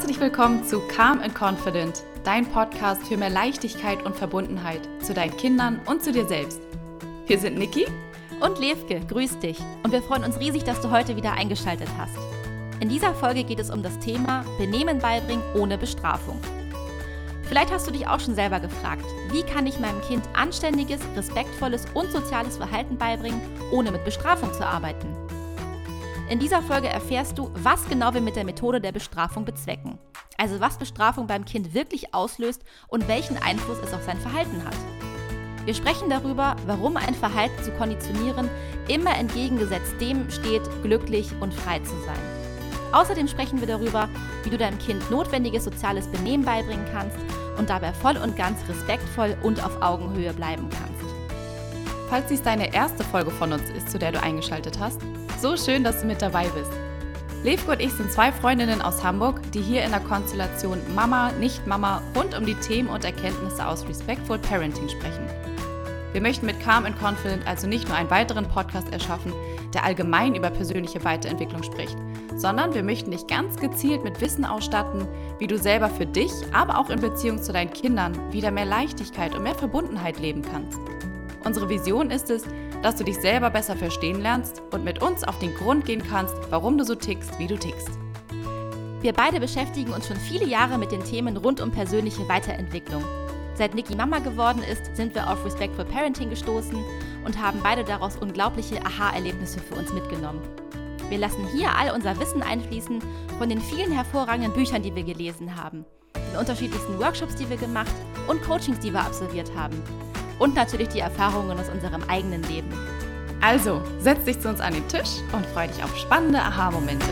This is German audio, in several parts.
Herzlich willkommen zu Calm and Confident, dein Podcast für mehr Leichtigkeit und Verbundenheit zu deinen Kindern und zu dir selbst. Wir sind Niki und Levke, grüß dich. Und wir freuen uns riesig, dass du heute wieder eingeschaltet hast. In dieser Folge geht es um das Thema Benehmen beibringen ohne Bestrafung. Vielleicht hast du dich auch schon selber gefragt, wie kann ich meinem Kind anständiges, respektvolles und soziales Verhalten beibringen, ohne mit Bestrafung zu arbeiten? In dieser Folge erfährst du, was genau wir mit der Methode der Bestrafung bezwecken. Also was Bestrafung beim Kind wirklich auslöst und welchen Einfluss es auf sein Verhalten hat. Wir sprechen darüber, warum ein Verhalten zu konditionieren immer entgegengesetzt dem steht, glücklich und frei zu sein. Außerdem sprechen wir darüber, wie du deinem Kind notwendiges soziales Benehmen beibringen kannst und dabei voll und ganz respektvoll und auf Augenhöhe bleiben kannst. Falls dies deine erste Folge von uns ist, zu der du eingeschaltet hast, so schön, dass du mit dabei bist. Levko und ich sind zwei Freundinnen aus Hamburg, die hier in der Konstellation Mama, Nicht-Mama rund um die Themen und Erkenntnisse aus Respectful Parenting sprechen. Wir möchten mit Calm and Confident also nicht nur einen weiteren Podcast erschaffen, der allgemein über persönliche Weiterentwicklung spricht, sondern wir möchten dich ganz gezielt mit Wissen ausstatten, wie du selber für dich, aber auch in Beziehung zu deinen Kindern wieder mehr Leichtigkeit und mehr Verbundenheit leben kannst. Unsere Vision ist es, dass du dich selber besser verstehen lernst und mit uns auf den Grund gehen kannst, warum du so tickst, wie du tickst. Wir beide beschäftigen uns schon viele Jahre mit den Themen rund um persönliche Weiterentwicklung. Seit Niki Mama geworden ist, sind wir auf Respectful Parenting gestoßen und haben beide daraus unglaubliche Aha-Erlebnisse für uns mitgenommen. Wir lassen hier all unser Wissen einfließen von den vielen hervorragenden Büchern, die wir gelesen haben, den unterschiedlichsten Workshops, die wir gemacht und Coachings, die wir absolviert haben und natürlich die Erfahrungen aus unserem eigenen Leben. Also, setz dich zu uns an den Tisch und freu dich auf spannende Aha-Momente.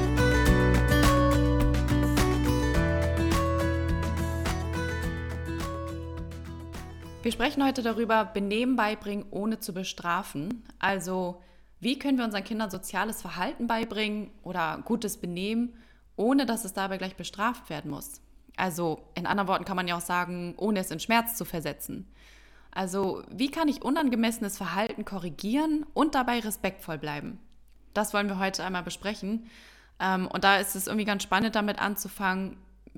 Wir sprechen heute darüber, Benehmen beibringen, ohne zu bestrafen. Also, wie können wir unseren Kindern soziales Verhalten beibringen oder gutes Benehmen, ohne dass es dabei gleich bestraft werden muss? Also, in anderen Worten kann man ja auch sagen, ohne es in Schmerz zu versetzen. Also wie kann ich unangemessenes Verhalten korrigieren und dabei respektvoll bleiben? Das wollen wir heute einmal besprechen. Ähm, und da ist es irgendwie ganz spannend, damit anzufangen,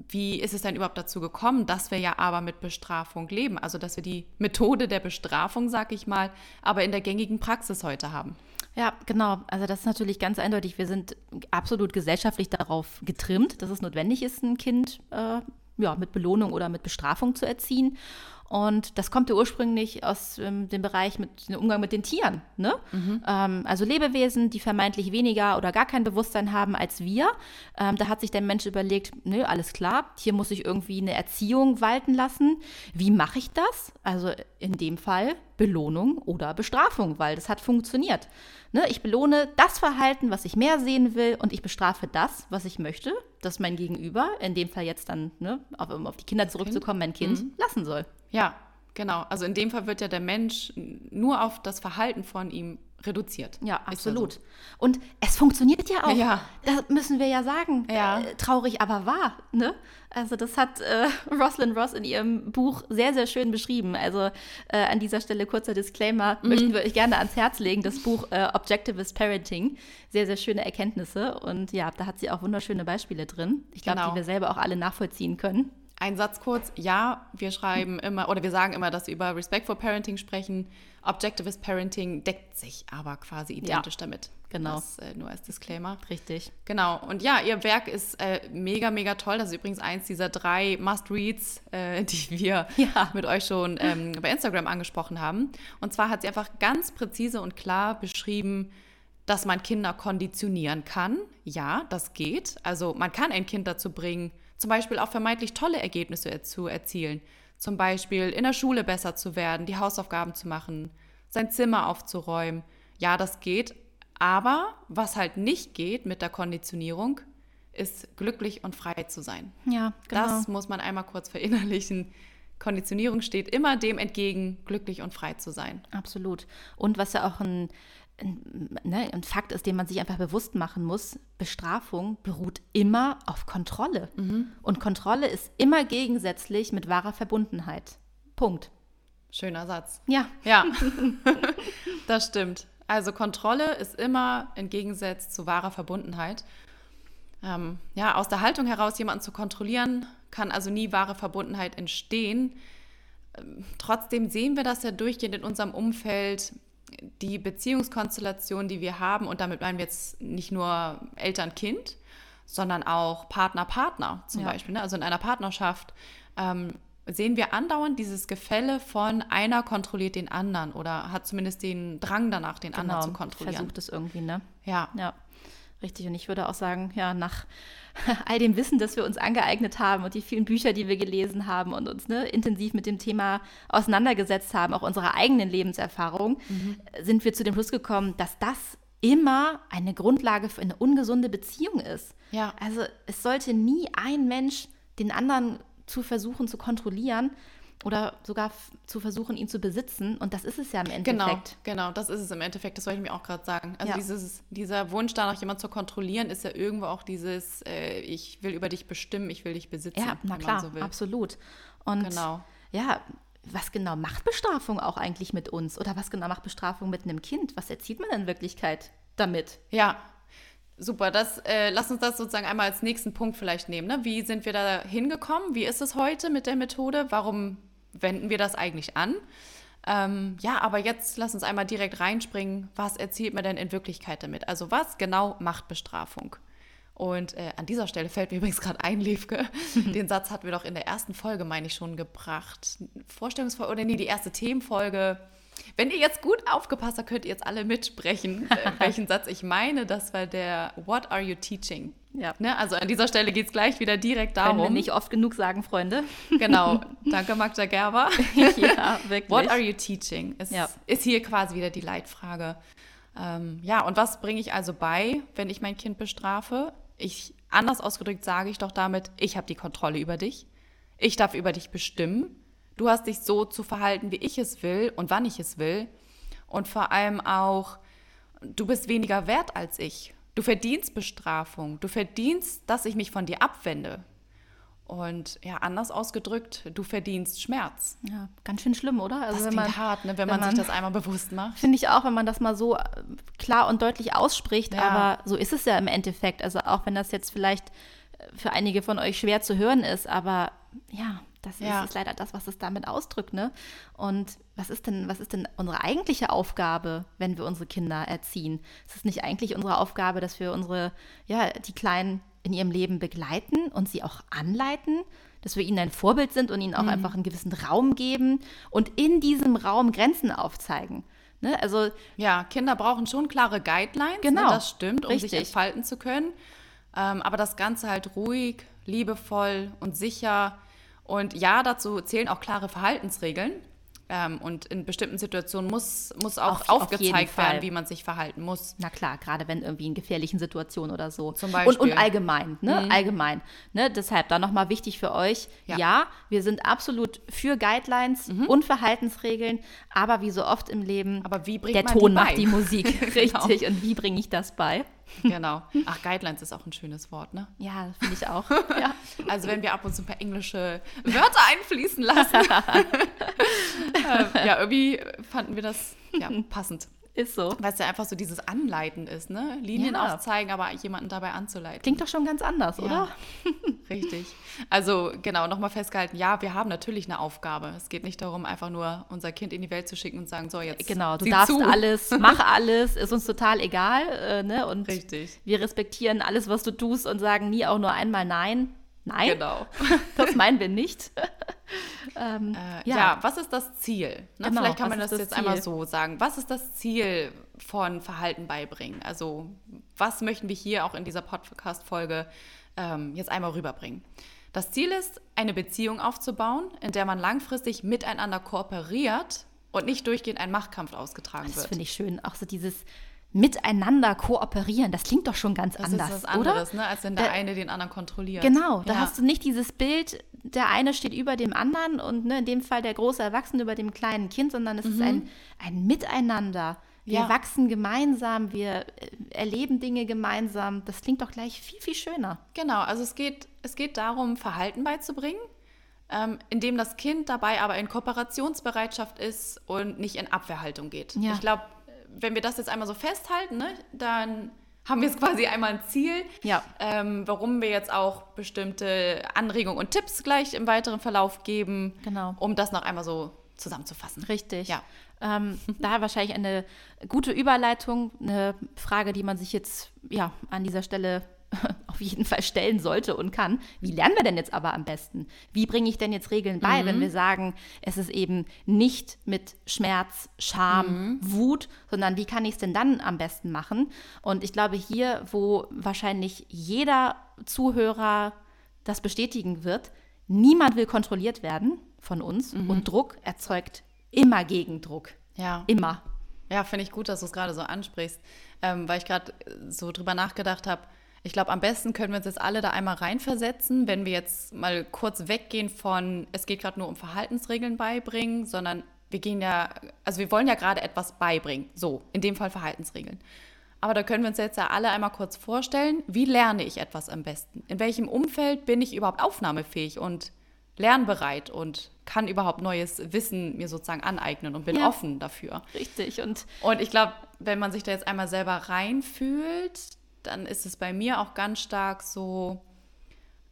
wie ist es denn überhaupt dazu gekommen, dass wir ja aber mit Bestrafung leben? Also dass wir die Methode der Bestrafung, sag ich mal, aber in der gängigen Praxis heute haben. Ja, genau. Also das ist natürlich ganz eindeutig. Wir sind absolut gesellschaftlich darauf getrimmt, dass es notwendig ist, ein Kind äh, ja, mit Belohnung oder mit Bestrafung zu erziehen. Und das kommt ja ursprünglich aus ähm, dem Bereich mit dem Umgang mit den Tieren. Ne? Mhm. Ähm, also Lebewesen, die vermeintlich weniger oder gar kein Bewusstsein haben als wir. Ähm, da hat sich der Mensch überlegt, nö, alles klar, hier muss ich irgendwie eine Erziehung walten lassen. Wie mache ich das? Also in dem Fall Belohnung oder Bestrafung, weil das hat funktioniert. Ne? Ich belohne das Verhalten, was ich mehr sehen will und ich bestrafe das, was ich möchte, dass mein Gegenüber, in dem Fall jetzt dann, ne, auf, um auf die Kinder zurückzukommen, mein Kind mhm. lassen soll. Ja, genau. Also in dem Fall wird ja der Mensch nur auf das Verhalten von ihm reduziert. Ja, absolut. So. Und es funktioniert ja auch. Ja. Das müssen wir ja sagen. Ja. Äh, traurig, aber wahr. Ne? Also das hat äh, Rosalind Ross in ihrem Buch sehr, sehr schön beschrieben. Also äh, an dieser Stelle kurzer Disclaimer, mhm. möchten wir euch gerne ans Herz legen, das Buch äh, Objectivist Parenting. Sehr, sehr schöne Erkenntnisse. Und ja, da hat sie auch wunderschöne Beispiele drin. Ich glaube, genau. die wir selber auch alle nachvollziehen können. Ein Satz kurz, ja, wir schreiben immer oder wir sagen immer, dass wir über Respectful Parenting sprechen. Objectivist Parenting deckt sich aber quasi identisch ja, damit. Genau. Das äh, nur als Disclaimer. Richtig. Genau. Und ja, ihr Werk ist äh, mega, mega toll. Das ist übrigens eins dieser drei Must-Reads, äh, die wir ja. mit euch schon ähm, bei Instagram angesprochen haben. Und zwar hat sie einfach ganz präzise und klar beschrieben, dass man Kinder konditionieren kann. Ja, das geht. Also man kann ein Kind dazu bringen, zum Beispiel auch vermeintlich tolle Ergebnisse zu erzielen. Zum Beispiel in der Schule besser zu werden, die Hausaufgaben zu machen, sein Zimmer aufzuräumen. Ja, das geht. Aber was halt nicht geht mit der Konditionierung, ist glücklich und frei zu sein. Ja, genau. Das muss man einmal kurz verinnerlichen. Konditionierung steht immer dem entgegen, glücklich und frei zu sein. Absolut. Und was ja auch ein ein, ne, ein Fakt ist, den man sich einfach bewusst machen muss, Bestrafung beruht immer auf Kontrolle. Mhm. Und Kontrolle ist immer gegensätzlich mit wahrer Verbundenheit. Punkt. Schöner Satz. Ja. Ja, das stimmt. Also Kontrolle ist immer im Gegensatz zu wahrer Verbundenheit. ähm, ja, aus der Haltung heraus jemanden zu kontrollieren, kann also nie wahre Verbundenheit entstehen. Ähm, trotzdem sehen wir das ja durchgehend in unserem Umfeld, die Beziehungskonstellation, die wir haben, und damit meinen wir jetzt nicht nur Eltern-Kind, sondern auch Partner-Partner zum ja. Beispiel. Ne? Also in einer Partnerschaft ähm, sehen wir andauernd dieses Gefälle von einer kontrolliert den anderen oder hat zumindest den Drang danach, den genau, anderen zu kontrollieren. Versucht es irgendwie, ne? Ja. Ja. Richtig, und ich würde auch sagen, ja, nach all dem Wissen, das wir uns angeeignet haben und die vielen Bücher, die wir gelesen haben und uns ne, intensiv mit dem Thema auseinandergesetzt haben, auch unserer eigenen Lebenserfahrung, mhm. sind wir zu dem Schluss gekommen, dass das immer eine Grundlage für eine ungesunde Beziehung ist. Ja. Also es sollte nie ein Mensch den anderen zu versuchen zu kontrollieren, oder sogar zu versuchen, ihn zu besitzen. Und das ist es ja im Endeffekt. Genau, genau, das ist es im Endeffekt. Das wollte ich mir auch gerade sagen. Also ja. dieses, dieser Wunsch, da noch jemand zu kontrollieren, ist ja irgendwo auch dieses, äh, ich will über dich bestimmen, ich will dich besitzen. Ja, na klar, so absolut. Und genau. ja, was genau macht Bestrafung auch eigentlich mit uns? Oder was genau macht Bestrafung mit einem Kind? Was erzieht man in Wirklichkeit damit? Ja, Super, das, äh, lass uns das sozusagen einmal als nächsten Punkt vielleicht nehmen. Ne? Wie sind wir da hingekommen? Wie ist es heute mit der Methode? Warum wenden wir das eigentlich an. Ähm, ja, aber jetzt lass uns einmal direkt reinspringen. Was erzielt man denn in Wirklichkeit damit? Also was genau macht Bestrafung? Und äh, an dieser Stelle fällt mir übrigens gerade ein, Liefke. Den Satz hatten wir doch in der ersten Folge, meine ich, schon gebracht. Vorstellungsfolge oder nee, die erste Themenfolge. Wenn ihr jetzt gut aufgepasst habt, könnt ihr jetzt alle mitsprechen, äh, welchen Satz ich meine. Das war der What are you teaching? Ja. Ne? Also an dieser Stelle geht es gleich wieder direkt darum. Können wir nicht oft genug sagen, Freunde. Genau. Danke, Magda Gerber. ja, wirklich. What are you teaching? Ist, ja. ist hier quasi wieder die Leitfrage. Ähm, ja, und was bringe ich also bei, wenn ich mein Kind bestrafe? Ich, anders ausgedrückt sage ich doch damit, ich habe die Kontrolle über dich. Ich darf über dich bestimmen. Du hast dich so zu verhalten, wie ich es will und wann ich es will. Und vor allem auch, du bist weniger wert als ich. Du verdienst Bestrafung. Du verdienst, dass ich mich von dir abwende. Und ja, anders ausgedrückt, du verdienst Schmerz. Ja, ganz schön schlimm, oder? Also das wenn man, hart, ne, wenn, wenn man, man, sich das einmal bewusst macht. Finde ich auch, wenn man das mal so äh, klar und deutlich ausspricht. Ja. Aber so ist es ja im Endeffekt. Also auch wenn das jetzt vielleicht äh, für einige von euch schwer zu hören ist, aber ja, das ja. ist, leider das, was es damit ausdrückt, ne? Und was ist denn, was ist denn unsere eigentliche Aufgabe, wenn wir unsere Kinder erziehen? Ist es nicht eigentlich unsere Aufgabe, dass wir unsere, ja, die Kleinen in ihrem Leben begleiten und sie auch anleiten, dass wir ihnen ein Vorbild sind und ihnen auch mhm. einfach einen gewissen Raum geben und in diesem Raum Grenzen aufzeigen? Ne? Also ja, Kinder brauchen schon klare Guidelines, ne? genau, ne? das stimmt, um richtig. sich entfalten zu können. Ähm, aber das Ganze halt ruhig, liebevoll und sicher und ja, dazu zählen auch klare Verhaltensregeln. Ähm, und in bestimmten Situationen muss, muss auch auf, aufgezeigt auf werden, wie man sich verhalten muss. Na klar, gerade wenn irgendwie in gefährlichen Situationen oder so. Zum Beispiel. Und, und allgemein, ne? Mhm. Allgemein. Ne? Deshalb da nochmal wichtig für euch. Ja. ja. wir sind absolut für Guidelines mhm. und Verhaltensregeln, aber wie so oft im Leben, aber wie der Ton die macht die Musik. genau. Richtig. Und wie bringe ich das bei? Genau. Ach, Guidelines ist auch ein schönes Wort, ne? Ja, finde ich auch. ja. Also wenn wir ab und zu ein paar englische Wörter einfließen lassen. äh, ja, irgendwie fanden wir das ja, passend. Ist so. Weil es ja einfach so dieses Anleiten ist, ne? Linien ja. aufzeigen, aber jemanden dabei anzuleiten. Klingt doch schon ganz anders, ja. oder? Richtig. Also genau, nochmal festgehalten, ja, wir haben natürlich eine Aufgabe. Es geht nicht darum, einfach nur unser Kind in die Welt zu schicken und sagen, so jetzt. Genau, du darfst zu. alles, mach alles, ist uns total egal. Äh, ne? Und Richtig. wir respektieren alles, was du tust und sagen nie auch nur einmal Nein. Nein, genau. das meinen wir nicht. ähm, äh, ja. ja. was ist das Ziel? Ne? Genau, Vielleicht kann man das, das jetzt Ziel? einmal so sagen. Was ist das Ziel von Verhalten beibringen? Also was möchten wir hier auch in dieser Podcast-Folge ähm, jetzt einmal rüberbringen? Das Ziel ist, eine Beziehung aufzubauen, in der man langfristig miteinander kooperiert und nicht durchgehend ein Machtkampf ausgetragen das wird. Das finde ich schön. Auch so dieses miteinander kooperieren. Das klingt doch schon ganz das anders, ist was anderes, oder? Ne, als wenn der, der, eine den anderen kontrolliert. Genau, da ja. hast du nicht dieses Bild, der eine steht über dem anderen und ne, in dem Fall der große Erwachsene über dem kleinen Kind, sondern es mhm. ist ein, ein Miteinander. Wir ja. wachsen gemeinsam, wir äh, erleben Dinge gemeinsam. Das klingt doch gleich viel, viel schöner. Genau, also es geht, es geht darum, Verhalten beizubringen, ähm, indem das Kind dabei aber in Kooperationsbereitschaft ist und nicht in Abwehrhaltung geht. Ja. Ich glaube, wenn wir das jetzt einmal so festhalten, ne, dann haben wir jetzt quasi einmal ein Ziel, Ja. ähm, warum wir jetzt auch bestimmte Anregungen und Tipps gleich im weiteren Verlauf geben, Genau. um das noch einmal so zusammenzufassen. Richtig. Ja. Ähm, da wahrscheinlich eine gute Überleitung, eine Frage, die man sich jetzt ja an dieser Stelle auf jeden Fall stellen sollte und kann. Wie lernen wir denn jetzt aber am besten? Wie bringe ich denn jetzt Regeln bei, wenn wir sagen, es ist eben nicht mit Schmerz, Scham, Wut, sondern wie kann ich es denn dann am besten machen? Und ich glaube, hier, wo wahrscheinlich jeder Zuhörer das bestätigen wird, niemand will kontrolliert werden von uns und Druck erzeugt immer Gegendruck. Ja. Immer. Ja, finde ich gut, dass du es gerade so ansprichst, ähm, weil ich gerade so drüber nachgedacht habe. Ich glaube, am besten können wir uns jetzt alle da einmal reinversetzen, wenn wir jetzt mal kurz weggehen von, es geht gerade nur um Verhaltensregeln beibringen, sondern wir gehen ja, also wir wollen ja gerade etwas beibringen. So, in dem Fall Verhaltensregeln. Aber da können wir uns jetzt ja alle einmal kurz vorstellen, wie lerne ich etwas am besten? In welchem Umfeld bin ich überhaupt aufnahmefähig und lernbereit und kann überhaupt neues Wissen mir sozusagen aneignen und bin Ja. offen dafür? Richtig. Und Und ich glaube, wenn man sich da jetzt einmal selber reinfühlt, dann ist es bei mir auch ganz stark so,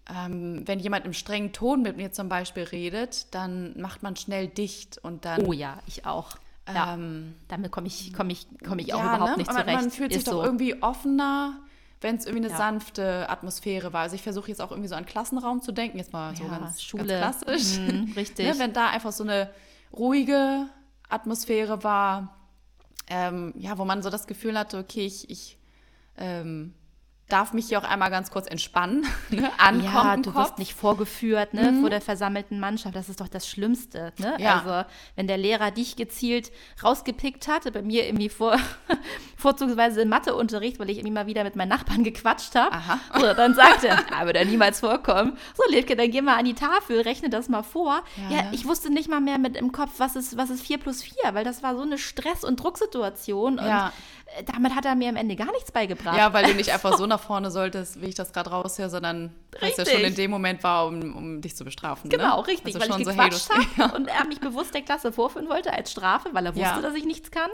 ähm, wenn jemand im strengen Ton mit mir zum Beispiel redet, dann macht man schnell dicht und dann. oh ja, ich auch. Ja, ähm, damit komme ich, komm ich, komm ich auch ja, überhaupt ne? nicht Aber zurecht. Man fühlt sich Ist doch so. irgendwie offener, wenn es irgendwie eine Ja. sanfte Atmosphäre war. Also ich versuche jetzt auch irgendwie so an Klassenraum zu denken, jetzt mal so ganz, Schule. ganz klassisch. Mhm, richtig. Ne, wenn da einfach so eine ruhige Atmosphäre war, ähm, ja, wo man so das Gefühl hatte, okay, ich, ich ähm, darf mich hier auch einmal ganz kurz entspannen, ne? ankommen ja, du Kopf. wirst nicht vorgeführt ne, vor der versammelten Mannschaft. Das ist doch das Schlimmste. Ne? Ja. Also, wenn der Lehrer dich gezielt rausgepickt hatte, bei mir irgendwie vor, vorzugsweise im Matheunterricht, weil ich irgendwie mal wieder mit meinen Nachbarn gequatscht habe. So, dann sagt er, aber da niemals vorkommen. So, Levke, dann geh mal an die Tafel, rechne das mal vor. Ja, Ja, ich wusste nicht mal mehr mit im Kopf, was ist, was ist 4 plus 4, weil das war so eine Stress- und Drucksituation. Ja. Und äh, damit hat er mir am Ende gar nichts beigebracht. Ja, weil du nicht einfach so nach vorne solltest, wie ich das gerade raushöre, sondern weil es ja schon in dem Moment war, um, um dich zu bestrafen. Genau, ne? richtig, Also weil schon ich so, gequatscht hey, habe und er mich bewusst der Klasse vorführen wollte als Strafe, weil er wusste, Ja. dass ich nichts kann.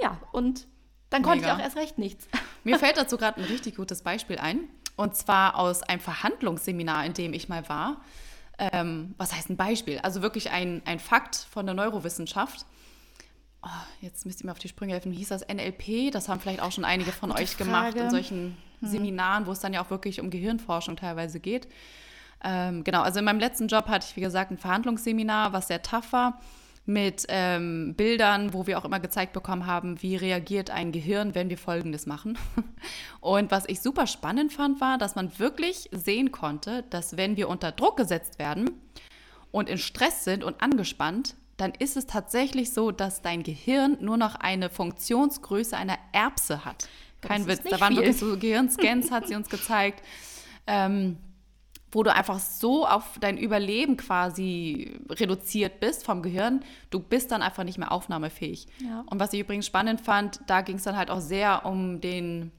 Ja, und dann konnte Mega. ich auch erst recht nichts. Mir fällt dazu gerade ein richtig gutes Beispiel ein. Und zwar aus einem Verhandlungsseminar, in dem ich mal war. Ähm, was heißt ein Beispiel? Also wirklich ein, ein Fakt von der Neurowissenschaft. Oh, jetzt müsst ihr mir auf die Sprünge helfen. Wie hieß das NLP? Das haben vielleicht auch schon einige von Gute euch gemacht Frage. in solchen Seminaren, wo es dann ja auch wirklich um Gehirnforschung teilweise geht. Ähm, genau, also in meinem letzten Job hatte ich, wie gesagt, ein Verhandlungsseminar, was sehr tough war, mit ähm, Bildern, wo wir auch immer gezeigt bekommen haben, wie reagiert ein Gehirn, wenn wir Folgendes machen. Und was ich super spannend fand, war, dass man wirklich sehen konnte, dass wenn wir unter Druck gesetzt werden und in Stress sind und angespannt, dann ist es tatsächlich so, dass dein Gehirn nur noch eine Funktionsgröße einer Erbse hat. Kein Witz. Da waren viel. wirklich so Gehirnscans, hat sie uns gezeigt. Ähm, wo du einfach so auf dein Überleben quasi reduziert bist vom Gehirn, du bist dann einfach nicht mehr aufnahmefähig. Ja. Und was ich übrigens spannend fand, da ging es dann halt auch sehr um den,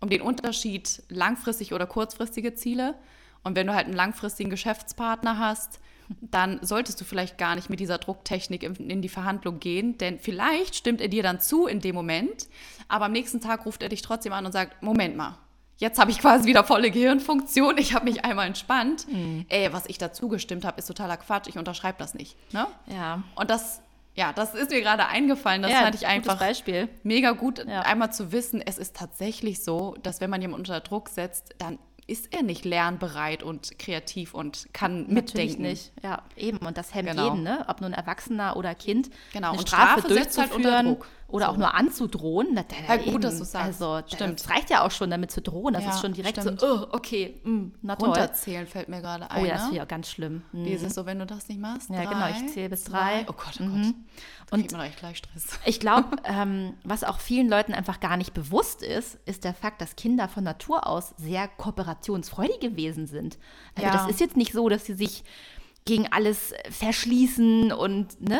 um den Unterschied langfristig oder kurzfristige Ziele. Und wenn du halt einen langfristigen Geschäftspartner hast, dann solltest du vielleicht gar nicht mit dieser Drucktechnik in, in die Verhandlung gehen, denn vielleicht stimmt er dir dann zu in dem Moment, aber am nächsten Tag ruft er dich trotzdem an und sagt, Moment mal, jetzt habe ich quasi wieder volle Gehirnfunktion, ich habe mich einmal entspannt. Mhm. Ey, was ich dazu gestimmt habe, ist totaler Quatsch, ich unterschreibe das nicht. Ne? Ja. Und das, ja, das ist mir gerade eingefallen, das ja, fand ich einfach Beispiel. mega gut, Ja. einmal zu wissen, es ist tatsächlich so, dass wenn man jemanden unter Druck setzt, dann ist er nicht lernbereit und kreativ und kann Natürlich mitdenken. nicht. Ja, eben. Und das hemmt Genau. jeden, ne? Ob nun Erwachsener oder Kind. Genau. Eine Und Strafe, Strafe setzt halt unter Druck. Oder So. auch nur anzudrohen. Na, Halt gut, eben. dass du's sagst. Also, Stimmt. das reicht ja auch schon, damit zu drohen. Das Ja, ist schon direkt stimmt. so, oh, okay, mm, na toll. Runterzählen fällt mir gerade ein. Oh ja, das ne? finde ich auch ganz schlimm. Mm. Dieses so, wenn du das nicht machst. Ja, drei, genau, ich zähle bis zwei. drei. Oh Gott, oh Mhm. Gott. Da Und- man echt gleich Stress. Ich glaube, ähm, was auch vielen Leuten einfach gar nicht bewusst ist, ist der Fakt, dass Kinder von Natur aus sehr kooperationsfreudige Wesen sind. Also Ja. das ist jetzt nicht so, dass sie sich gegen alles verschließen und ne,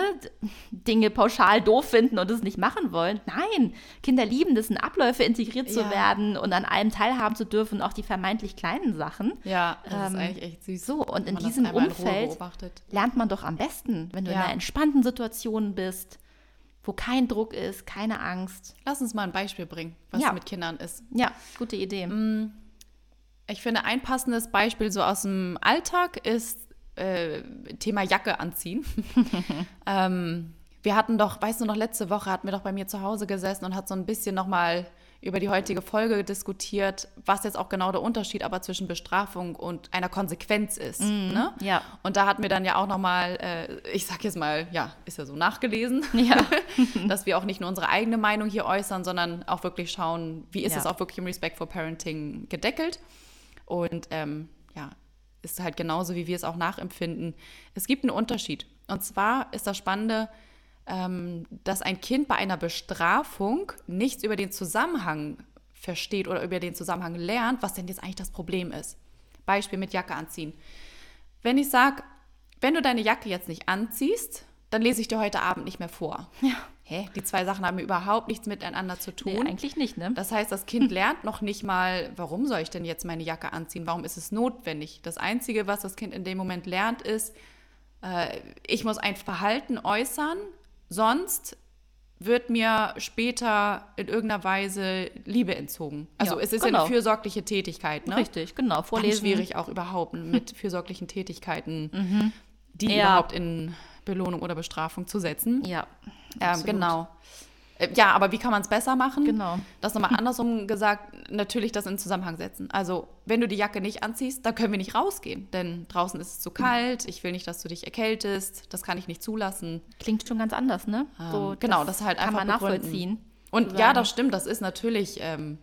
Dinge pauschal doof finden und es nicht machen wollen. Nein, Kinder lieben es, in Abläufe integriert zu Ja. werden und an allem teilhaben zu dürfen, auch die vermeintlich kleinen Sachen. Ja, das ist Ähm, eigentlich echt süß. So, und in das diesem in Umfeld beobachtet. lernt man doch am besten, wenn du in Ja. einer entspannten Situation bist, wo kein Druck ist, keine Angst. Lass uns mal ein Beispiel bringen, was Ja. mit Kindern ist. Ja, gute Idee. Mm. Ich finde, ein passendes Beispiel so aus dem Alltag ist äh, Thema Jacke anziehen. ähm, wir hatten doch, weißt du noch, letzte Woche hatten wir doch bei mir zu Hause gesessen und hat so ein bisschen nochmal über die heutige Folge diskutiert, was jetzt auch genau der Unterschied aber zwischen Bestrafung und einer Konsequenz ist. Ne? ja. Und da hatten wir dann ja auch nochmal, äh, ich sag jetzt mal, ja, ist ja so nachgelesen, Ja. dass wir auch nicht nur unsere eigene Meinung hier äußern, sondern auch wirklich schauen, wie ist Ja. es auch wirklich im Respect for Parenting gedeckelt. Und ähm, ja, ist halt genauso, wie wir es auch nachempfinden. Es gibt einen Unterschied. Und zwar ist das Spannende, ähm, dass ein Kind bei einer Bestrafung nichts über den Zusammenhang versteht oder über den Zusammenhang lernt, was denn jetzt eigentlich das Problem ist. Beispiel mit Jacke anziehen. Wenn ich sage, wenn du deine Jacke jetzt nicht anziehst, dann lese ich dir heute Abend nicht mehr vor. Ja. Hä? Die zwei Sachen haben überhaupt nichts miteinander zu Nee, tun. eigentlich nicht, ne? Das heißt, das Kind lernt noch nicht mal, warum soll ich denn jetzt meine Jacke anziehen? Warum ist es notwendig? Das Einzige, was das Kind in dem Moment lernt, ist, äh, ich muss ein Verhalten äußern, sonst wird mir später in irgendeiner Weise Liebe entzogen. Also Ja, es ist ja genau. eine fürsorgliche Tätigkeit. Ne? Richtig, genau. Ganz Vorlesen. schwierig auch überhaupt mit fürsorglichen Tätigkeiten, die Ja. überhaupt in Belohnung oder Bestrafung zu setzen. Ja. Ähm, genau. Äh, Ja, aber wie kann man es besser machen? Genau. Das nochmal andersrum gesagt, natürlich das in Zusammenhang setzen. Also, wenn du die Jacke nicht anziehst, dann können wir nicht rausgehen, denn draußen ist es zu kalt, ich will nicht, dass du dich erkältest, das kann ich nicht zulassen. Klingt schon ganz anders, ne? Ähm, genau, das halt kann einfach man begründen. nachvollziehen. Und ja, das stimmt, das ist natürlich, ähm,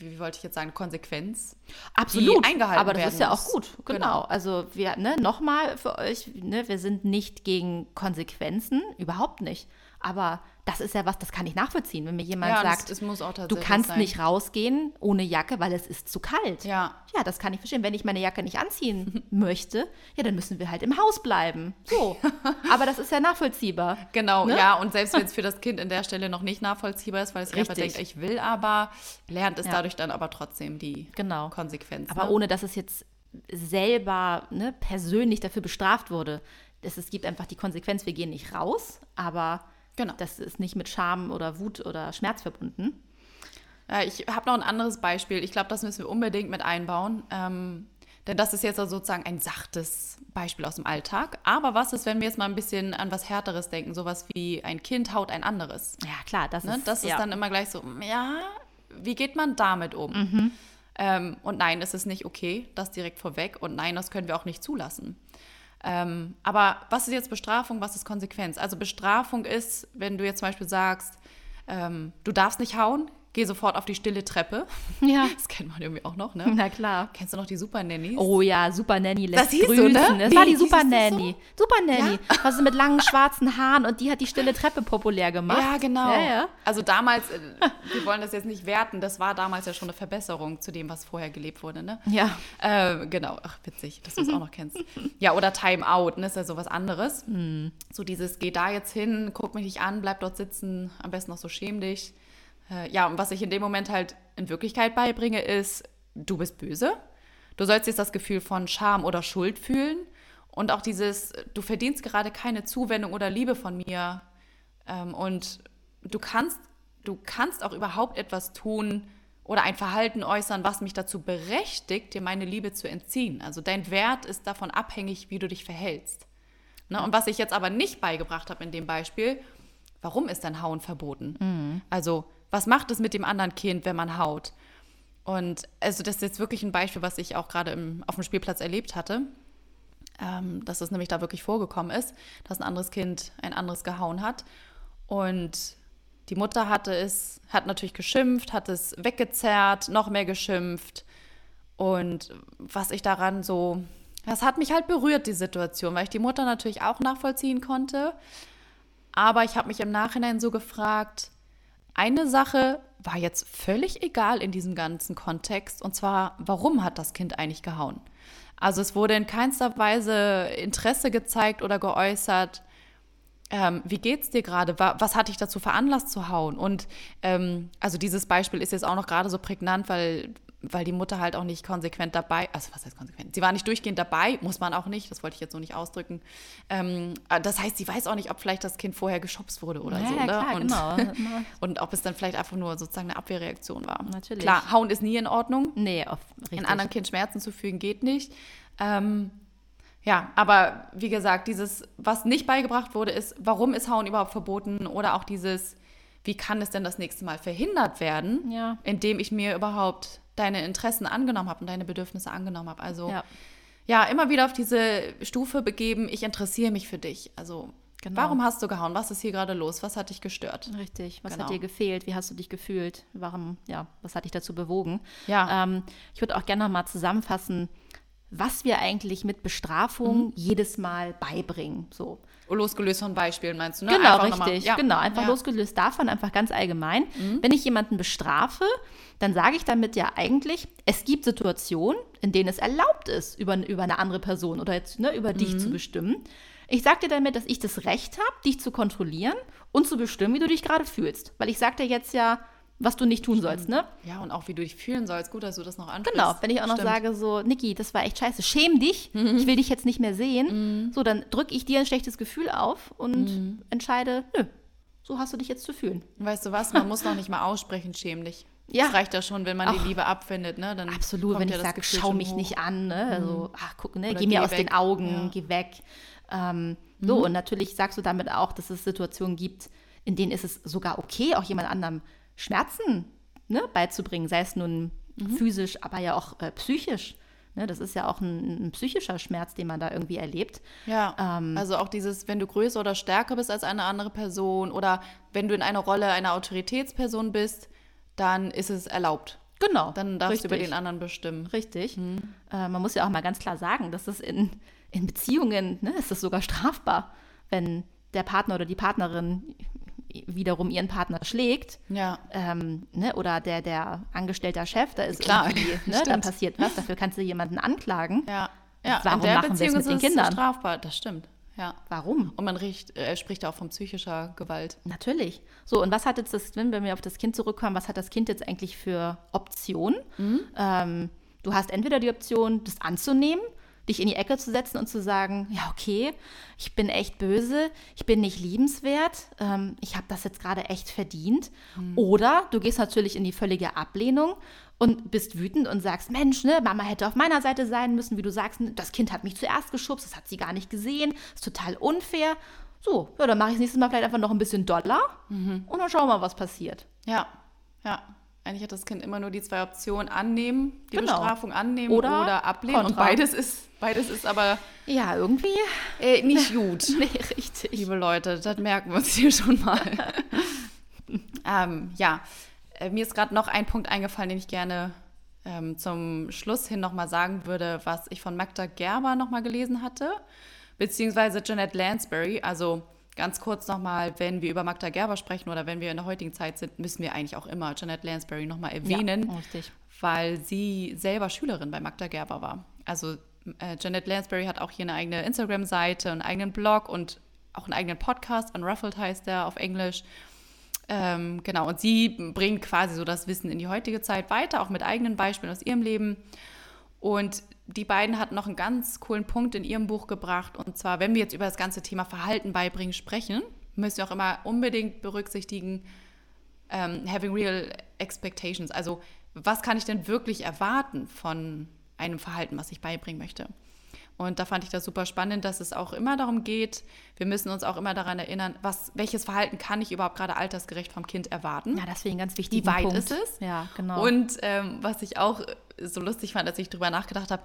wie wollte ich jetzt sagen, Konsequenz. Absolut. die eingehalten Aber das werden ist ja auch gut. Genau. Genau. Also wir, ne, nochmal für euch, ne, wir sind nicht gegen Konsequenzen, überhaupt nicht. Aber das ist ja was, das kann ich nachvollziehen, wenn mir jemand Ja, das- sagt, muss auch du kannst sein. nicht rausgehen ohne Jacke, weil es ist zu kalt. Ja. Ja, das kann ich verstehen. Wenn ich meine Jacke nicht anziehen möchte, ja, dann müssen wir halt im Haus bleiben. So. Aber das ist ja nachvollziehbar. Genau, Ne? ja, und selbst wenn es für das Kind an der Stelle noch nicht nachvollziehbar ist, weil es einfach denkt, ich will aber, lernt es Ja. dadurch dann aber trotzdem die Genau. Konsequenz. Aber ne? ohne, dass es jetzt selber ne, persönlich dafür bestraft wurde. Es, es gibt einfach die Konsequenz, wir gehen nicht raus, aber Genau. das ist nicht mit Scham oder Wut oder Schmerz verbunden. Äh, ich habe noch ein anderes Beispiel. Ich glaube, das müssen wir unbedingt mit einbauen. Ähm, denn das ist jetzt also sozusagen ein sachtes Beispiel aus dem Alltag. Aber was ist, wenn wir jetzt mal ein bisschen an was Härteres denken? Sowas wie ein Kind haut ein anderes. Ja, klar, das Ne? ist, Das ist ja. dann immer gleich so, ja, wie geht man damit um? Mhm. Ähm, und nein, es ist nicht okay, das direkt vorweg. Und nein, das können wir auch nicht zulassen. Ähm, aber was ist jetzt Bestrafung, was ist Konsequenz? Also Bestrafung ist, wenn du jetzt zum Beispiel sagst, ähm, du darfst nicht hauen, geh sofort auf die stille Treppe. Ja. Das kennt man irgendwie auch noch, ne? Na klar. Kennst du noch die Super Nannies? Oh ja, Super Nanny lässt Das hieß so, grüßen. ne? Das Wie- war die Super das so? Nanny. Super Nanny. Was ist mit langen schwarzen Haaren und die hat die stille Treppe populär gemacht. Ja, genau. Ja, ja. Also damals, äh, wir wollen das jetzt nicht werten, das war damals ja schon eine Verbesserung zu dem, was vorher gelebt wurde, ne? Ja. Äh, genau, ach witzig, dass du es auch noch kennst. Ja, oder Time Out, ne, ist ja sowas anderes. Hm. So dieses, geh da jetzt hin, guck mich nicht an, bleib dort sitzen, am besten noch so schäm dich. Äh, ja, und was ich in dem Moment halt in Wirklichkeit beibringe, ist, du bist böse. Du sollst jetzt das Gefühl von Scham oder Schuld fühlen. Und auch dieses, du verdienst gerade keine Zuwendung oder Liebe von mir. Ähm, und du kannst, du kannst auch überhaupt etwas tun oder ein Verhalten äußern, was mich dazu berechtigt, dir meine Liebe zu entziehen. Also dein Wert ist davon abhängig, wie du dich verhältst. Ne? Und was ich jetzt aber nicht beigebracht habe in dem Beispiel, warum ist dein Hauen verboten? Also, was macht es mit dem anderen Kind, wenn man haut? Und also das ist jetzt wirklich ein Beispiel, was ich auch gerade auf dem Spielplatz erlebt hatte. Ähm, dass es nämlich da wirklich vorgekommen ist, dass ein anderes Kind ein anderes gehauen hat. Und die Mutter hatte es, hat natürlich geschimpft, hat es weggezerrt, noch mehr geschimpft. Und was ich daran so, das hat mich halt berührt, die Situation, weil ich die Mutter natürlich auch nachvollziehen konnte. Aber ich habe mich im Nachhinein so gefragt, eine Sache war jetzt völlig egal in diesem ganzen Kontext, und zwar, warum hat das Kind eigentlich gehauen? Also es wurde in keinster Weise Interesse gezeigt oder geäußert, ähm, wie geht's dir gerade? Wa- Was hat dich dazu veranlasst zu hauen? Und ähm, also dieses Beispiel ist jetzt auch noch gerade so prägnant, weil weil die Mutter halt auch nicht konsequent dabei, also was heißt konsequent? Sie war nicht durchgehend dabei, muss man auch nicht, das wollte ich jetzt so nicht ausdrücken. Ähm, äh, das heißt, sie weiß auch nicht, ob vielleicht das Kind vorher geschubst wurde oder ja, so. Ja, ne? klar, und, genau. und ob es dann vielleicht einfach nur sozusagen eine Abwehrreaktion war. Natürlich. Klar, hauen ist nie in Ordnung. Nee, auf, richtig. Ein anderen Kind Schmerzen zufügen geht nicht. Ähm, ja, aber wie gesagt, dieses, was nicht beigebracht wurde, ist, warum ist Hauen überhaupt verboten? Oder auch dieses, wie kann es denn das nächste Mal verhindert werden, Ja. indem ich mir überhaupt deine Interessen angenommen habe und deine Bedürfnisse angenommen habe. Also Ja. ja. immer wieder auf diese Stufe begeben, ich interessiere mich für dich. Also Genau. warum hast du gehauen? Was ist hier gerade los? Was hat dich gestört? Richtig. Was Genau. hat dir gefehlt? Wie hast du dich gefühlt? Warum, ja, was hat dich dazu bewogen? Ja. Ähm, ich würde auch gerne noch mal zusammenfassen, was wir eigentlich mit Bestrafung Mhm. jedes Mal beibringen. So. Losgelöst von Beispielen meinst du, ne? Genau, Einfach richtig. ja. Genau, einfach ja. Mhm. losgelöst davon, einfach ganz allgemein. Wenn ich jemanden bestrafe, dann sage ich damit ja eigentlich, es gibt Situationen, in denen es erlaubt ist, über, über eine andere Person oder jetzt ne, über dich Mhm. zu bestimmen. Ich sage dir damit, dass ich das Recht habe, dich zu kontrollieren und zu bestimmen, wie du dich gerade fühlst. Weil ich sage dir jetzt ja, was du nicht tun sollst, ne? Ja, und auch wie du dich fühlen sollst. Gut, dass du das noch ansprichst. Genau, wenn ich auch noch Stimmt. sage, so, Niki, das war echt scheiße, schäm dich, ich will dich jetzt nicht mehr sehen, so, dann drücke ich dir ein schlechtes Gefühl auf und entscheide, nö, so hast du dich jetzt zu fühlen. Weißt du was? Man muss noch nicht mal aussprechen, schäm dich. Ja. Das reicht ja schon, wenn man Ach. die Liebe abfindet, ne? Dann Absolut, wenn ja ich sage, schau mich hoch. nicht an, ne? also, ach, guck, ne, Oder geh mir aus den weg. Augen, Ja. geh weg. Ähm, so, und natürlich sagst du damit auch, dass es Situationen gibt, in denen ist es sogar okay, auch jemand anderem Schmerzen ne, beizubringen, sei es nun physisch, aber ja auch äh, psychisch. Ne, das ist ja auch ein, ein psychischer Schmerz, den man da irgendwie erlebt. Ja, Ähm, also auch dieses, wenn du größer oder stärker bist als eine andere Person oder wenn du in einer Rolle einer Autoritätsperson bist, dann ist es erlaubt. Genau. Dann darfst du über richtig. den anderen bestimmen. Richtig. Äh, man muss ja auch mal ganz klar sagen, dass es in, in Beziehungen, ne, ist es sogar strafbar, wenn der Partner oder die Partnerin wiederum ihren Partner schlägt. Ja. Ähm, ne, oder der, der angestellte Chef, da ist Klar, irgendwie, ne, da passiert was, dafür kannst du jemanden anklagen. Ja. Ja, Warum in der machen wir es Beziehung mit ist den Kindern? strafbar. Das stimmt. Ja. Warum? Und man riecht, äh, spricht auch von psychischer Gewalt. Natürlich. So, und was hat jetzt das, wenn wir auf das Kind zurückkommen, was hat das Kind jetzt eigentlich für Optionen? Ähm, du hast entweder die Option, das anzunehmen, dich in die Ecke zu setzen und zu sagen, ja, okay, ich bin echt böse, ich bin nicht liebenswert, ähm, ich habe das jetzt gerade echt verdient. Oder du gehst natürlich in die völlige Ablehnung und bist wütend und sagst, Mensch, ne, Mama hätte auf meiner Seite sein müssen, wie du sagst, das Kind hat mich zuerst geschubst, das hat sie gar nicht gesehen, ist total unfair. So, ja, dann mache ich nächstes Mal vielleicht einfach noch ein bisschen Dollar und dann schauen wir mal, was passiert. Ja. Ja. Eigentlich hat das Kind immer nur die zwei Optionen annehmen, die Genau. Bestrafung annehmen Oder oder, ablehnen. Und kontra. beides ist, beides ist aber Ja, irgendwie. äh, nicht gut. Nee, richtig. Liebe Leute, das merken wir uns hier schon mal. ähm, ja, äh, mir ist gerade noch ein Punkt eingefallen, den ich gerne ähm, zum Schluss hin nochmal sagen würde, was ich von Magda Gerber nochmal gelesen hatte, beziehungsweise Jeanette Lansbury. Also ganz kurz nochmal, wenn wir über Magda Gerber sprechen oder wenn wir in der heutigen Zeit sind, müssen wir eigentlich auch immer Jeanette Lansbury nochmal erwähnen Ja, richtig. weil sie selber Schülerin bei Magda Gerber war. Also äh, Janet Lansbury hat auch hier eine eigene Instagram-Seite, einen eigenen Blog und auch einen eigenen Podcast, Unruffled heißt der auf Englisch. Ähm, genau, und sie bringt quasi so das Wissen in die heutige Zeit weiter, auch mit eigenen Beispielen aus ihrem Leben. Und die beiden hatten noch einen ganz coolen Punkt in ihrem Buch gebracht. Und zwar, wenn wir jetzt über das ganze Thema Verhalten beibringen sprechen, müssen wir auch immer unbedingt berücksichtigen, ähm, having real expectations. Also, was kann ich denn wirklich erwarten von einem Verhalten, was ich beibringen möchte? Und da fand ich das super spannend, dass es auch immer darum geht, wir müssen uns auch immer daran erinnern, was, welches Verhalten kann ich überhaupt gerade altersgerecht vom Kind erwarten? Ja, ein ganz wichtiger Wie weit Punkt. ist es? Ja, genau. Und ähm, was ich auch so lustig fand, als ich drüber nachgedacht habe,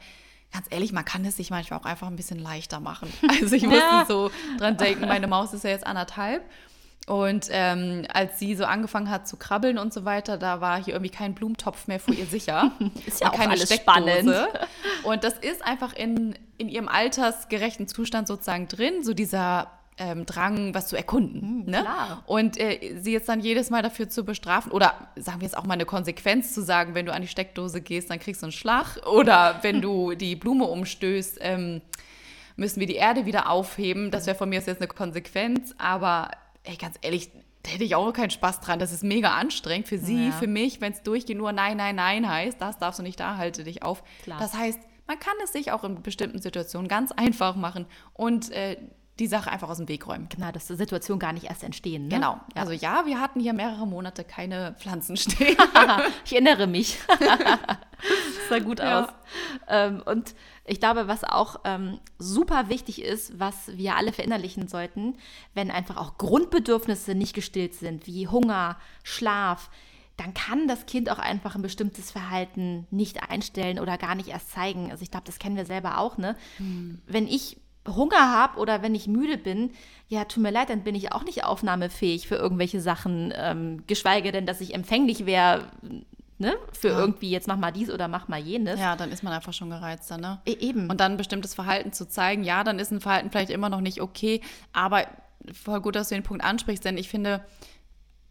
ganz ehrlich, man kann es sich manchmal auch einfach ein bisschen leichter machen. Also ich musste Ja. so dran denken, meine Maus ist ja jetzt anderthalb. Und ähm, als sie so angefangen hat zu krabbeln und so weiter, da war hier irgendwie kein Blumentopf mehr vor ihr sicher. Ist ja auch keine alles Steckdose. spannend. Und das ist einfach in, in ihrem altersgerechten Zustand sozusagen drin, so dieser ähm, Drang, was zu erkunden. ne? Hm, klar. Und äh, sie jetzt dann jedes Mal dafür zu bestrafen oder sagen wir jetzt auch mal eine Konsequenz zu sagen, wenn du an die Steckdose gehst, dann kriegst du einen Schlag oder wenn du die Blume umstößt, ähm, müssen wir die Erde wieder aufheben. Das wäre von mir jetzt eine Konsequenz, aber ey, ganz ehrlich, da hätte ich auch keinen Spaß dran. Das ist mega anstrengend für sie, Ja. für mich, wenn es durchgeht nur Nein, Nein, Nein heißt. Das darfst du nicht, da halte dich auf. Klar. Das heißt, man kann es sich auch in bestimmten Situationen ganz einfach machen und äh, die Sache einfach aus dem Weg räumen. Genau, dass die Situation gar nicht erst entstehen. Ne? Genau. Ja. Also ja, wir hatten hier mehrere Monate keine Pflanzen stehen. ich erinnere mich. das sah gut Ja. aus. Ähm, und ich glaube, was auch ähm, super wichtig ist, was wir alle verinnerlichen sollten, wenn einfach auch Grundbedürfnisse nicht gestillt sind, wie Hunger, Schlaf, dann kann das Kind auch einfach ein bestimmtes Verhalten nicht einstellen oder gar nicht erst zeigen. Also ich glaube, das kennen wir selber auch, ne? Wenn ich Hunger habe oder wenn ich müde bin, ja, tut mir leid, dann bin ich auch nicht aufnahmefähig für irgendwelche Sachen, ähm, geschweige denn, dass ich empfänglich wäre, ne? Für Ja. irgendwie, jetzt mach mal dies oder mach mal jenes. ja, dann ist man einfach schon gereizter, ne? E- Eben. Und dann ein bestimmtes Verhalten zu zeigen, ja, dann ist ein Verhalten vielleicht immer noch nicht okay, aber voll gut, dass du den Punkt ansprichst, denn ich finde,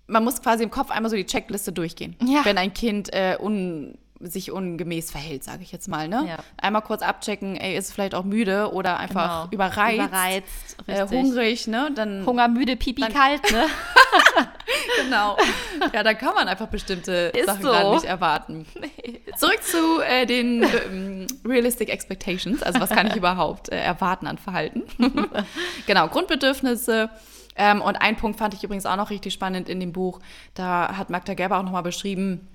man muss quasi im Kopf einmal so die Checkliste durchgehen. Ja. Wenn ein Kind äh, un, sich ungemäß verhält, sage ich jetzt mal, ne? Ja. Einmal kurz abchecken, ey, ist vielleicht auch müde oder einfach Genau. überreizt, Überreizt, äh, hungrig, ne? Dann Hunger, müde, Pipi, Dann- kalt, ne? Genau. Ja, da kann man einfach bestimmte Ist Sachen so. gerade nicht erwarten. Zurück zu äh, den ähm, Realistic Expectations. Also was kann ich überhaupt äh, erwarten an Verhalten? genau, Grundbedürfnisse. Ähm, und ein Punkt fand ich übrigens auch noch richtig spannend in dem Buch. Da hat Magda Gerber auch nochmal beschrieben,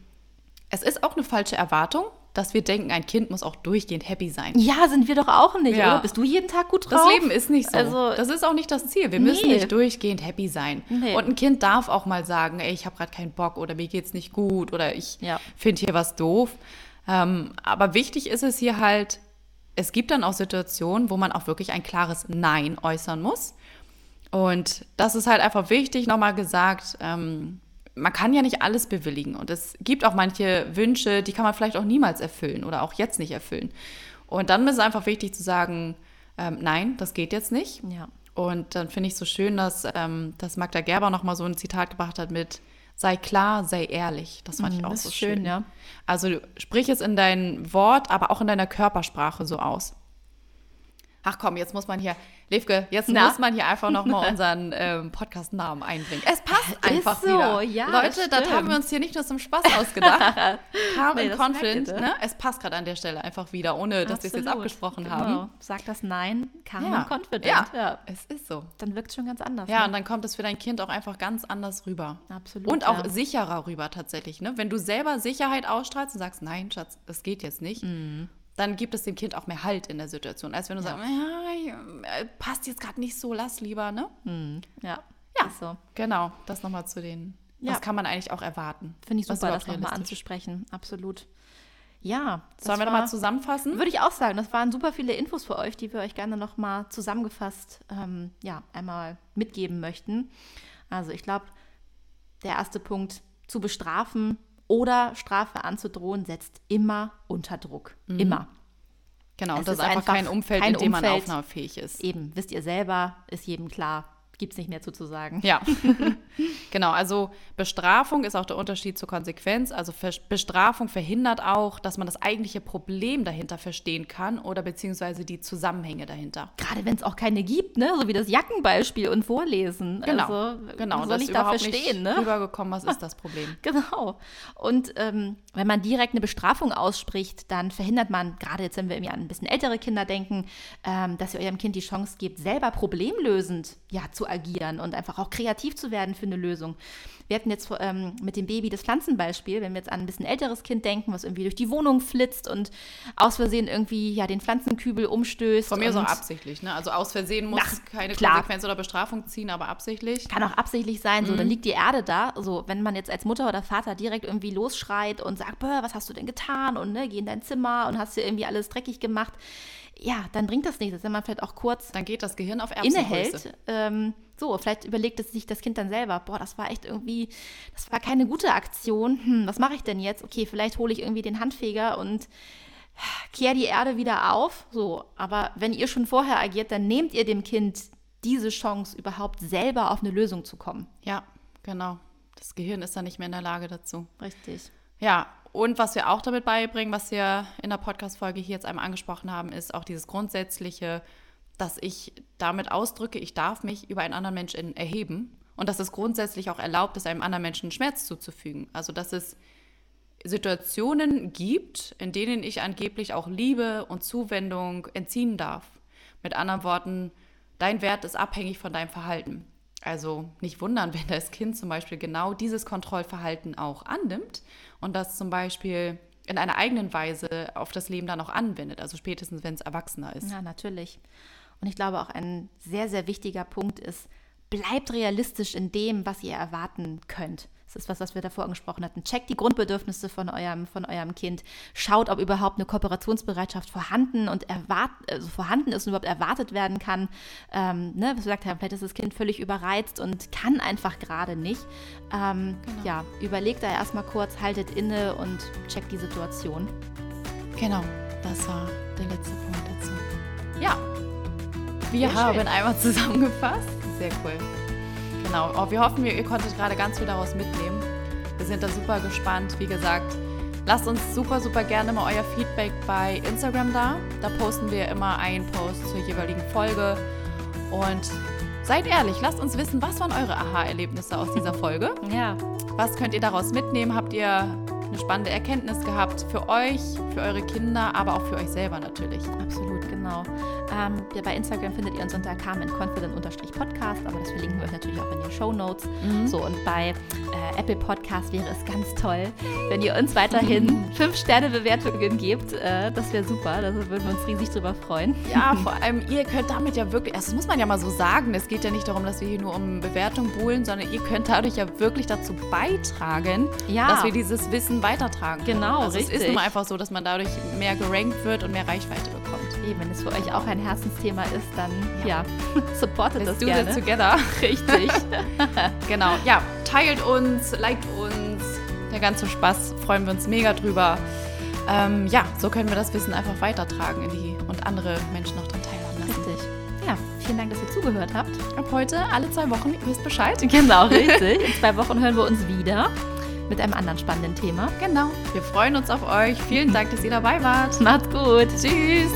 es ist auch eine falsche Erwartung, dass wir denken, ein Kind muss auch durchgehend happy sein. Ja, sind wir doch auch nicht, Ja. oder? Bist du jeden Tag gut Das drauf? Leben ist nicht so. Also- das ist auch nicht das Ziel. Wir müssen Nee. nicht durchgehend happy sein. Nee. Und ein Kind darf auch mal sagen, ey, ich habe gerade keinen Bock oder mir geht's nicht gut oder ich Ja. finde hier was doof. Ähm, aber wichtig ist es hier halt, es gibt dann auch Situationen, wo man auch wirklich ein klares Nein äußern muss. Und das ist halt einfach wichtig, nochmal gesagt, ähm, man kann ja nicht alles bewilligen. Und es gibt auch manche Wünsche, die kann man vielleicht auch niemals erfüllen oder auch jetzt nicht erfüllen. Und dann ist es einfach wichtig zu sagen, ähm, nein, das geht jetzt nicht. Ja. Und dann finde ich so schön, dass, ähm, dass Magda Gerber nochmal so ein Zitat gebracht hat mit sei klar, sei ehrlich. Das fand ich Mm, auch so schön. schön, ja. Also sprich es in dein Wort, aber auch in deiner Körpersprache so aus. Ach komm, jetzt muss man hier, Levke, jetzt Na? muss man hier einfach nochmal unseren ähm, Podcast-Namen einbringen. Es passt Ist einfach so, wieder. ja, Leute, das stimmt. haben wir uns hier nicht nur zum Spaß ausgedacht. Calm Nee, and das confident, ne? Es passt gerade an der Stelle einfach wieder, ohne dass wir es jetzt abgesprochen genau. haben. Sag das Nein, calm Ja. and confident. Ja. ja. Es ist so. Dann wirkt es schon ganz anders. Ja, und ne? dann kommt es für dein Kind auch einfach ganz anders rüber. Absolut, Und auch ja. sicherer rüber tatsächlich. Ne? Wenn du selber Sicherheit ausstrahlst und sagst, nein, Schatz, das geht jetzt nicht, Mhm. Dann gibt es dem Kind auch mehr Halt in der Situation, als wenn du sagst, ja, äh, passt jetzt gerade nicht so, lass lieber, ne? ja. Ja. Ist so. Genau, das nochmal zu den, Ja. was kann man eigentlich auch erwarten? Finde ich super, das nochmal anzusprechen. Absolut. Ja. Sollen wir nochmal zusammenfassen? Würde ich auch sagen, das waren super viele Infos für euch, die wir euch gerne nochmal zusammengefasst ähm, ja, einmal mitgeben möchten. Also ich glaube, der erste Punkt, zu bestrafen oder Strafe anzudrohen, setzt immer unter Druck. Immer. Genau, Es und das ist einfach einfach kein Umfeld, kein in dem man Umfeld. aufnahmefähig ist. Eben, wisst ihr selber, ist jedem klar, gibt es nicht mehr zu, zu sagen. Ja, genau. Also Bestrafung ist auch der Unterschied zur Konsequenz. Also Bestrafung verhindert auch, dass man das eigentliche Problem dahinter verstehen kann oder beziehungsweise die Zusammenhänge dahinter. Gerade wenn es auch keine gibt, ne? so wie das Jackenbeispiel und Vorlesen. Genau, also, genau. soll das ich da verstehen? nicht Ne? rübergekommen, was ist das Problem? Genau. Und ähm, wenn man direkt eine Bestrafung ausspricht, dann verhindert man, gerade jetzt, wenn wir an ein bisschen ältere Kinder denken, ähm, dass ihr eurem Kind die Chance gebt, selber problemlösend ja, zu agieren und einfach auch kreativ zu werden für eine Lösung. Wir hatten jetzt ähm, mit dem Baby das Pflanzenbeispiel, wenn wir jetzt an ein bisschen älteres Kind denken, was irgendwie durch die Wohnung flitzt und aus Versehen irgendwie ja den Pflanzenkübel umstößt. Von mir auch absichtlich. Ne? Also aus Versehen muss Ach, keine klar. Konsequenz oder Bestrafung ziehen, aber absichtlich. Kann auch absichtlich sein, so, dann Mhm. liegt die Erde da. So, wenn man jetzt als Mutter oder Vater direkt irgendwie losschreit und sagt, was hast du denn getan? Und ne, geh in dein Zimmer und hast dir irgendwie alles dreckig gemacht. Ja, dann bringt das nichts. Wenn man vielleicht auch kurz Dann geht das Gehirn auf innehält. Ähm, so, vielleicht überlegt es sich das Kind dann selber, boah, das war echt irgendwie, das war keine gute Aktion. Hm, was mache ich denn jetzt? Okay, vielleicht hole ich irgendwie den Handfeger und kehr die Erde wieder auf. So, aber wenn ihr schon vorher agiert, dann nehmt ihr dem Kind diese Chance, überhaupt selber auf eine Lösung zu kommen. Ja, genau. Das Gehirn ist dann nicht mehr in der Lage dazu. Richtig. Ja, und was wir auch damit beibringen, was wir in der Podcast-Folge hier jetzt einmal angesprochen haben, ist auch dieses grundsätzliche, dass ich damit ausdrücke, ich darf mich über einen anderen Menschen erheben und dass es grundsätzlich auch erlaubt ist, einem anderen Menschen Schmerz zuzufügen. Also dass es Situationen gibt, in denen ich angeblich auch Liebe und Zuwendung entziehen darf. Mit anderen Worten, dein Wert ist abhängig von deinem Verhalten. Also nicht wundern, wenn das Kind zum Beispiel genau dieses Kontrollverhalten auch annimmt und das zum Beispiel in einer eigenen Weise auf das Leben dann auch anwendet, also spätestens, wenn es erwachsener ist. Ja, natürlich. Und ich glaube auch ein sehr, sehr wichtiger Punkt ist, bleibt realistisch in dem, was ihr erwarten könnt. Das ist was, was wir davor angesprochen hatten. Checkt die Grundbedürfnisse von eurem, von eurem Kind. Schaut, ob überhaupt eine Kooperationsbereitschaft vorhanden und erwart, also vorhanden ist und überhaupt erwartet werden kann. Ähm, ne, was wir gesagt haben, vielleicht ist das Kind völlig überreizt und kann einfach gerade nicht. Ähm, genau. Ja, überlegt da erstmal kurz, haltet inne und checkt die Situation. Genau, das war der letzte Punkt dazu. Ja, wir Sehr haben schön. einmal zusammengefasst. Sehr cool. Genau. Oh, wir hoffen, ihr konntet gerade ganz viel daraus mitnehmen. Wir sind da super gespannt. Wie gesagt, lasst uns super, super gerne mal euer Feedback bei Instagram da. Da posten wir immer einen Post zur jeweiligen Folge. Und seid ehrlich, lasst uns wissen, was waren eure Aha-Erlebnisse aus dieser Folge? Ja. Was könnt ihr daraus mitnehmen? Habt ihr eine spannende Erkenntnis gehabt für euch, für eure Kinder, aber auch für euch selber natürlich? Absolut, genau. Ähm, ja, bei Instagram findet ihr uns unter carmenconfident-podcast, aber das verlinken wir euch natürlich auch in den Show Notes. Mhm. So, und bei äh, Apple Podcast wäre es ganz toll, wenn ihr uns weiterhin 5-Sterne-Bewertungen gebt. Äh, das wäre super, da würden wir uns riesig drüber freuen. Ja, vor allem, ihr könnt damit ja wirklich, also das muss man ja mal so sagen, es geht ja nicht darum, dass wir hier nur um Bewertung buhlen, sondern ihr könnt dadurch ja wirklich dazu beitragen, ja. dass wir dieses Wissen weitertragen. Können. Genau, also richtig. Es ist nun einfach so, dass man dadurch mehr gerankt wird und mehr Reichweite bekommt. Eben, wenn es für euch auch ein Herzensthema ist, dann ja, ja supportet Let's das do gerne. That together. Richtig. genau. Ja, teilt uns, liked uns. Der ganze Spaß, freuen wir uns mega drüber. Ähm, ja, so können wir das Wissen einfach weitertragen in die und andere Menschen noch daran teilhaben lassen. Richtig. Ja, vielen Dank, dass ihr zugehört habt. Ab heute alle zwei Wochen, ihr wisst Bescheid. Genau, richtig. In zwei Wochen hören wir uns wieder mit einem anderen spannenden Thema. Genau. Wir freuen uns auf euch. Vielen Dank, dass ihr dabei wart. Macht's gut. Tschüss.